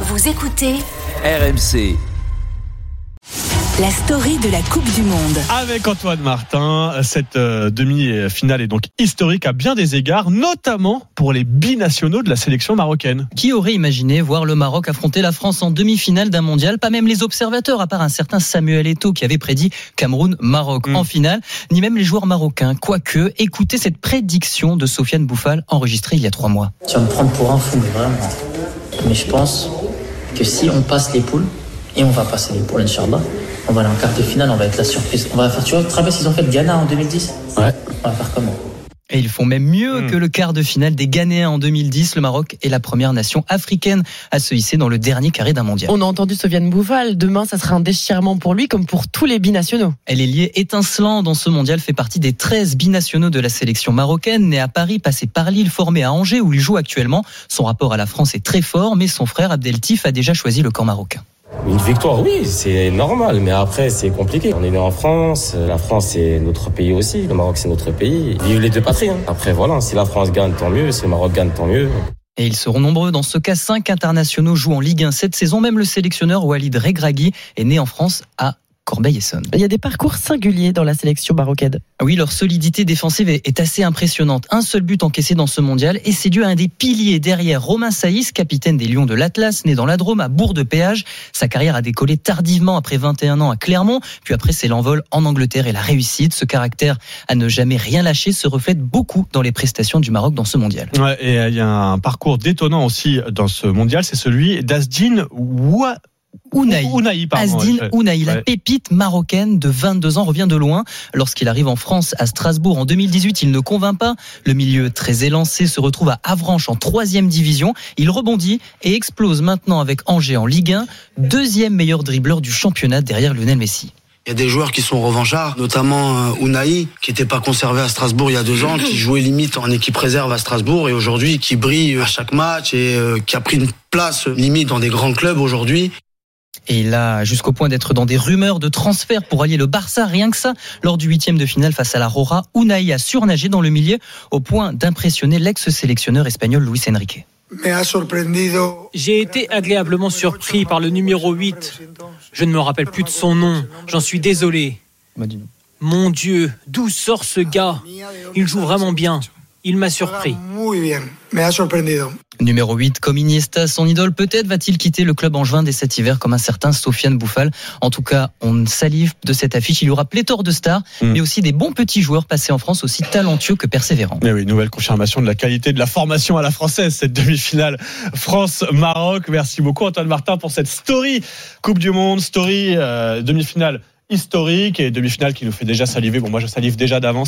Vous écoutez RMC. la story de la Coupe du Monde. Avec Antoine Martin, cette euh, demi-finale est donc historique à bien des égards, notamment pour les binationaux de la sélection marocaine. Qui aurait imaginé voir le Maroc affronter la France en demi-finale d'un mondial? Pas même les observateurs, à part un certain Samuel Eto'o qui avait prédit Cameroun-Maroc Mm. en finale, ni même les joueurs marocains. Quoique, écoutez cette prédiction de Sofiane Bouffal enregistrée il y a trois mois. Tu vas me prendre pour un fou, mais vraiment. Mais je pense que si on passe les poules, et on va passer les poules, Inch'Allah, on va aller en quart de finale, on va être la surprise. On va faire, tu vois, te rappelles s'ils ont fait Ghana en 2010 Ouais. On va faire comment? Et ils font même mieux Mm. que le quart de finale des Ghanéens en 2010. Le Maroc est la première nation africaine à se hisser dans le dernier carré d'un mondial. On a entendu Sofiane Bouffal. Demain, ça sera un déchirement pour lui, comme pour tous les binationaux. Elle est liée étincelant dans ce mondial, fait partie des 13 binationaux de la sélection marocaine, né à Paris, passé par Lille, formé à Angers où il joue actuellement. Son rapport à la France est très fort, mais son frère Abdeltif a déjà choisi le camp marocain. Une victoire, oui, c'est normal, mais après, c'est compliqué. On est né en France, la France, c'est notre pays aussi, le Maroc, c'est notre pays. Vive les deux patries. hein. Après, voilà, si la France gagne, tant mieux, si le Maroc gagne, tant mieux. Et ils seront nombreux. Dans ce cas, cinq internationaux jouent en Ligue 1 cette saison. Même le sélectionneur Walid Regragui est né en France à Corbeil-Essonne. Il y a des parcours singuliers dans la sélection marocaine. Oui, leur solidité défensive est assez impressionnante. Un seul but encaissé dans ce mondial et c'est dû à un des piliers derrière Romain Saïs, capitaine des Lions de l'Atlas, né dans la Drôme à Bourg-de-Péage. Sa carrière a décollé tardivement après 21 ans à Clermont, puis après c'est l'envol en Angleterre et la réussite. Ce caractère à ne jamais rien lâcher se reflète beaucoup dans les prestations du Maroc dans ce mondial. Ouais, et il y a un parcours détonnant aussi dans ce mondial, c'est celui d'Asdin Ouah- Ounaï. Ounaï. pardon, Asdin ouais. Ounaï, la Ouais. pépite marocaine de 22 ans, revient de loin. Lorsqu'il arrive en France, à Strasbourg en 2018, il ne convainc pas. Le milieu très élancé se retrouve à Avranches en troisième division. Il rebondit et explose maintenant avec Angers en Ligue 1, deuxième meilleur dribbleur du championnat derrière Lionel Messi. Il y a des joueurs qui sont revanchards, notamment euh, Unai, qui n'était pas conservé à Strasbourg il y a deux ans, qui jouait limite en équipe réserve à Strasbourg et aujourd'hui qui brille à chaque match et euh, qui a pris une place euh, limite dans des grands clubs aujourd'hui. Et il a jusqu'au point d'être dans des rumeurs de transfert pour allier le Barça, rien que ça. Lors du huitième de finale face à la Rora, Unai a surnagé dans le milieu au point d'impressionner l'ex-sélectionneur espagnol Luis Enrique. J'ai été agréablement surpris par le numéro 8. Je ne me rappelle plus de son nom. J'en suis désolé. Mon Dieu, d'où sort ce gars? Il joue vraiment bien. Il m'a surpris. Numéro 8, comme Iniesta, son idole, peut-être va-t-il quitter le club en juin dès cet hiver comme un certain Sofiane Bouffal. En tout cas, on salive de cette affiche. Il y aura pléthore de stars, Mm. mais aussi des bons petits joueurs passés en France aussi talentueux que persévérants. Mais oui, nouvelle confirmation de la qualité de la formation à la française, cette demi-finale France-Maroc. Merci beaucoup Antoine Martin pour cette story Coupe du Monde, story euh, demi-finale historique et demi-finale qui nous fait déjà saliver. Bon, moi je salive déjà d'avance.